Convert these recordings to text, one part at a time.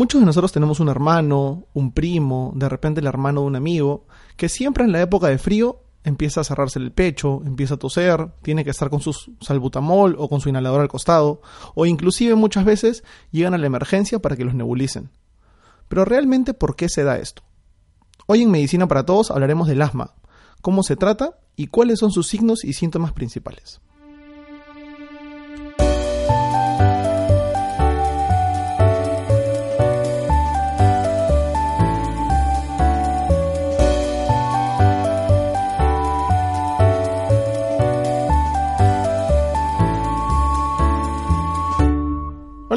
Muchos de nosotros tenemos un hermano, un primo, de repente el hermano de un amigo, que siempre en la época de frío empieza a cerrarse el pecho, empieza a toser, tiene que estar con su salbutamol o con su inhalador al costado, o inclusive muchas veces llegan a la emergencia para que los nebulicen. Pero realmente, ¿por qué se da esto? Hoy en Medicina para Todos hablaremos del asma, cómo se trata y cuáles son sus signos y síntomas principales.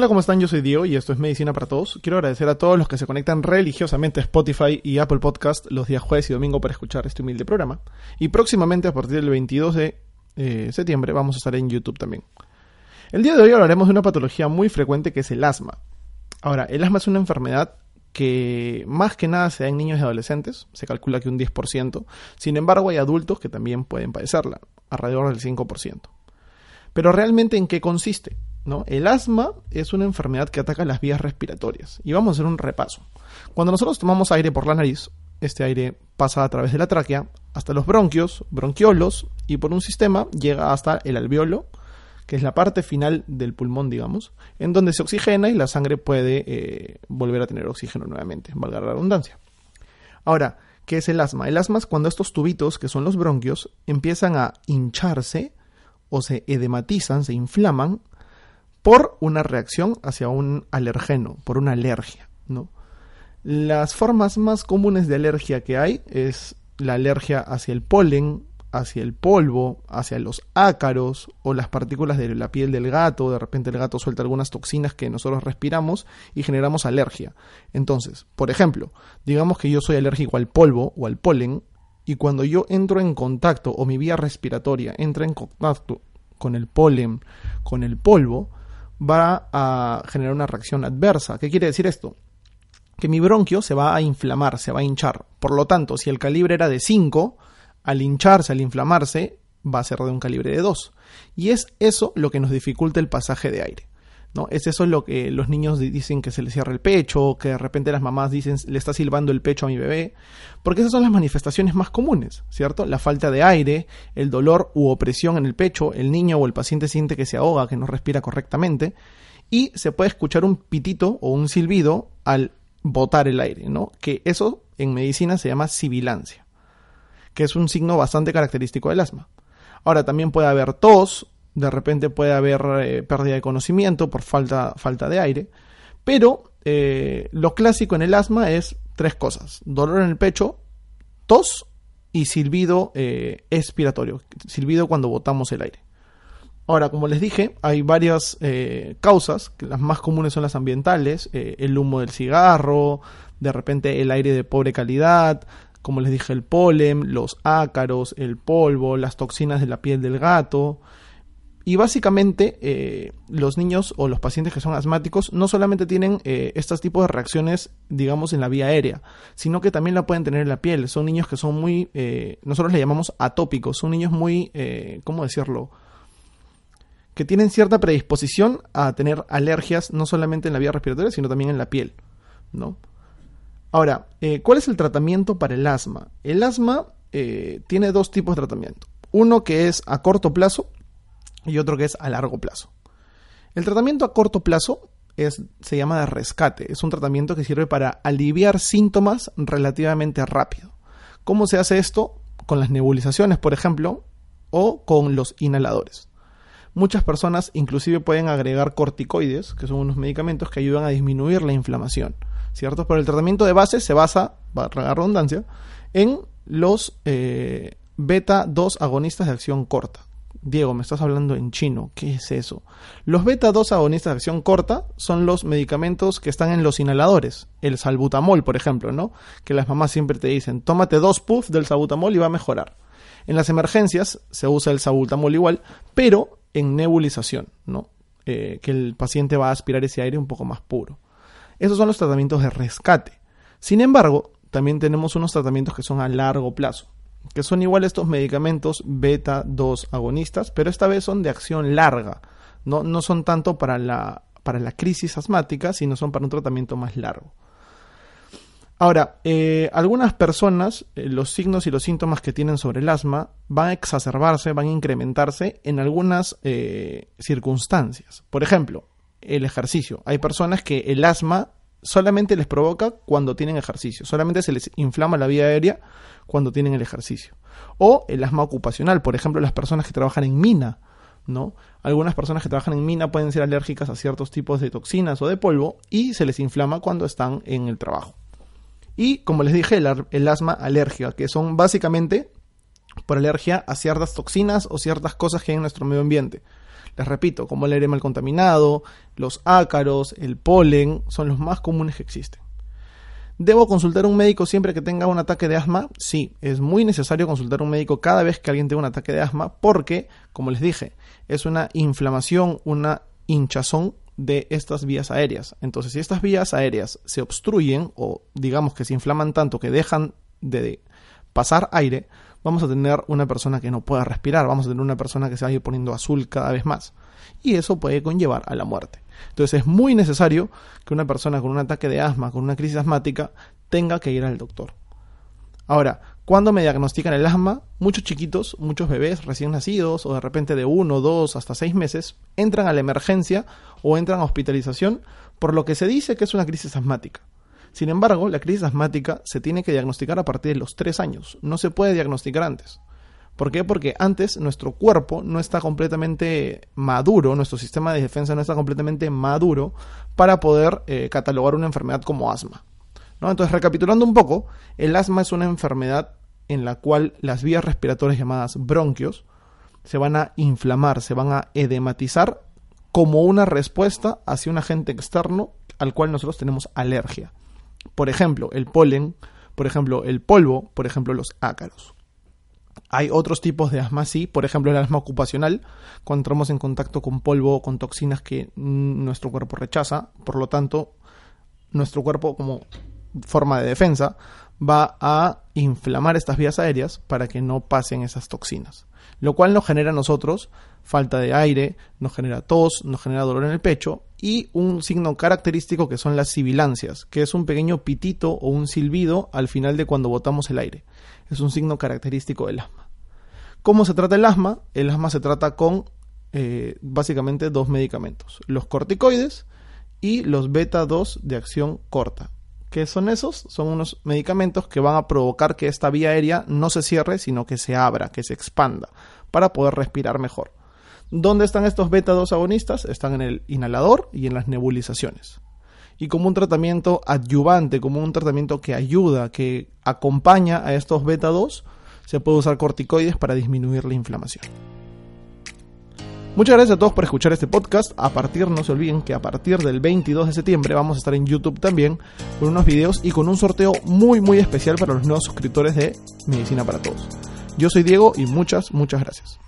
Hola, ¿cómo están? Yo soy Diego y esto es Medicina para Todos. Quiero agradecer a todos los que se conectan religiosamente a Spotify y Apple Podcast los días jueves y domingo para escuchar este humilde programa. Y próximamente, a partir del 22 de eh, septiembre, vamos a estar en YouTube también. El día de hoy hablaremos de una patología muy frecuente que es el asma. Ahora, el asma es una enfermedad que más que nada se da en niños y adolescentes, se calcula que un 10%, sin embargo hay adultos que también pueden padecerla, alrededor del 5%. Pero realmente en qué consiste? ¿No? El asma es una enfermedad que ataca las vías respiratorias. Y vamos a hacer un repaso. Cuando nosotros tomamos aire por la nariz, este aire pasa a través de la tráquea hasta los bronquios, bronquiolos, y por un sistema llega hasta el alveolo, que es la parte final del pulmón, digamos, en donde se oxigena y la sangre puede eh, volver a tener oxígeno nuevamente, valga la redundancia. Ahora, ¿qué es el asma? El asma es cuando estos tubitos, que son los bronquios, empiezan a hincharse o se edematizan, se inflaman por una reacción hacia un alergeno, por una alergia, ¿no? Las formas más comunes de alergia que hay es la alergia hacia el polen, hacia el polvo, hacia los ácaros o las partículas de la piel del gato. De repente el gato suelta algunas toxinas que nosotros respiramos y generamos alergia. Entonces, por ejemplo, digamos que yo soy alérgico al polvo o al polen y cuando yo entro en contacto o mi vía respiratoria entra en contacto con el polen, con el polvo, va a generar una reacción adversa. ¿Qué quiere decir esto? Que mi bronquio se va a inflamar, se va a hinchar. Por lo tanto, si el calibre era de 5, al hincharse, al inflamarse, va a ser de un calibre de 2. Y es eso lo que nos dificulta el pasaje de aire. Es eso lo que los niños dicen que se les cierra el pecho, que de repente las mamás dicen le está silbando el pecho a mi bebé, porque esas son las manifestaciones más comunes, ¿cierto? La falta de aire, el dolor u opresión en el pecho, el niño o el paciente siente que se ahoga, que no respira correctamente, y se puede escuchar un pitito o un silbido al botar el aire, ¿no? Que eso en medicina se llama sibilancia, que es un signo bastante característico del asma. Ahora también puede haber tos, de repente puede haber eh, pérdida de conocimiento por falta, falta de aire, pero eh, lo clásico en el asma es tres cosas, dolor en el pecho, tos y silbido eh, expiratorio, silbido cuando botamos el aire. Ahora, como les dije, hay varias causas, que las más comunes son las ambientales, el humo del cigarro, de repente el aire de pobre calidad, como les dije, el polen, los ácaros, el polvo, las toxinas de la piel del gato, y básicamente eh, los niños o los pacientes que son asmáticos no solamente tienen eh, estos tipos de reacciones, digamos, en la vía aérea, sino que también la pueden tener en la piel. Son niños que son muy, eh, nosotros le llamamos atópicos, son niños muy, ¿cómo decirlo? Que tienen cierta predisposición a tener alergias no solamente en la vía respiratoria, sino también en la piel, ¿no? Ahora, ¿cuál es el tratamiento para el asma? El asma tiene dos tipos de tratamiento. Uno que es a corto plazo, y otro que es a largo plazo. El tratamiento a corto plazo es, se llama de rescate. Es un tratamiento que sirve para aliviar síntomas relativamente rápido. ¿Cómo se hace esto? Con las nebulizaciones, por ejemplo, o con los inhaladores. Muchas personas inclusive pueden agregar corticoides, que son unos medicamentos que ayudan a disminuir la inflamación, ¿cierto? Pero el tratamiento de base se basa, para la redundancia, en los eh, beta 2 agonistas de acción corta, Diego, me estás hablando en chino, ¿qué es eso? Los beta 2 agonistas de acción corta son los medicamentos que están en los inhaladores, el salbutamol, por ejemplo, ¿no? Que las mamás siempre te dicen, tómate dos puffs del salbutamol y va a mejorar. En las emergencias se usa el salbutamol igual, pero en nebulización, ¿no? Eh, que el paciente va a aspirar ese aire un poco más puro. Esos son los tratamientos de rescate. Sin embargo, también tenemos unos tratamientos que son a largo plazo que son igual estos medicamentos beta 2 agonistas, pero esta vez son de acción larga, no, no son tanto para, la, para la crisis asmática, sino son para un tratamiento más largo. Ahora, eh, algunas personas, eh, los signos y los síntomas que tienen sobre el asma van a exacerbarse, van a incrementarse en algunas eh, circunstancias. Por ejemplo, el ejercicio. Hay personas que el asma solamente les provoca cuando tienen ejercicio, solamente se les inflama la vía aérea cuando tienen el ejercicio. O el asma ocupacional, por ejemplo, las personas que trabajan en mina, ¿no? Algunas personas que trabajan en mina pueden ser alérgicas a ciertos tipos de toxinas o de polvo y se les inflama cuando están en el trabajo. Y como les dije, el, asma alérgica, que son básicamente por alergia a ciertas toxinas o ciertas cosas que hay en nuestro medio ambiente. Les repito, como el aire mal contaminado, los ácaros, el polen, son los más comunes que existen. ¿Debo consultar a un médico siempre que tenga un ataque de asma? Sí, es muy necesario consultar a un médico cada vez que alguien tenga un ataque de asma porque, como les dije, es una inflamación, una hinchazón de estas vías aéreas. Entonces, si estas vías aéreas se obstruyen o digamos que se inflaman tanto que dejan de pasar aire, vamos a tener una persona que no pueda respirar, vamos a tener una persona que se vaya poniendo azul cada vez más. Y eso puede conllevar a la muerte. Entonces es muy necesario que una persona con un ataque de asma, con una crisis asmática, tenga que ir al doctor. Ahora, cuando me diagnostican el asma, muchos chiquitos, muchos bebés recién nacidos o de repente de uno, dos, hasta seis meses, entran a la emergencia o entran a hospitalización por lo que se dice que es una crisis asmática. Sin embargo, la crisis asmática se tiene que diagnosticar a partir de los tres años, no se puede diagnosticar antes. ¿Por qué? Porque antes nuestro cuerpo no está completamente maduro, nuestro sistema de defensa no está completamente maduro para poder eh, catalogar una enfermedad como asma. Entonces, recapitulando un poco, el asma es una enfermedad en la cual las vías respiratorias llamadas bronquios se van a inflamar, se van a edematizar como una respuesta hacia un agente externo al cual nosotros tenemos alergia. Por ejemplo, el polen, por ejemplo, el polvo, por ejemplo, los ácaros. Hay otros tipos de asma, sí, por ejemplo, el asma ocupacional, cuando entramos en contacto con polvo o con toxinas que nuestro cuerpo rechaza, por lo tanto, nuestro cuerpo como forma de defensa va a inflamar estas vías aéreas para que no pasen esas toxinas. Lo cual nos genera a nosotros falta de aire, nos genera tos, nos genera dolor en el pecho y un signo característico que son las sibilancias, que es un pequeño pitito o un silbido al final de cuando botamos el aire. Es un signo característico del asma. ¿Cómo se trata el asma? El asma se trata con eh, básicamente dos medicamentos, los corticoides y los beta 2 de acción corta. ¿Qué son esos? Son unos medicamentos que van a provocar que esta vía aérea no se cierre, sino que se abra, que se expanda, para poder respirar mejor. ¿Dónde están estos beta-2 agonistas? Están en el inhalador y en las nebulizaciones. Y como un tratamiento adyuvante, como un tratamiento que ayuda, que acompaña a estos beta-2, se puede usar corticoides para disminuir la inflamación. Muchas gracias a todos por escuchar este podcast. A partir, no se olviden que a partir del 22 de septiembre vamos a estar en YouTube también con unos videos y con un sorteo muy muy especial para los nuevos suscriptores de Medicina para Todos. Yo soy Diego y muchas, muchas gracias.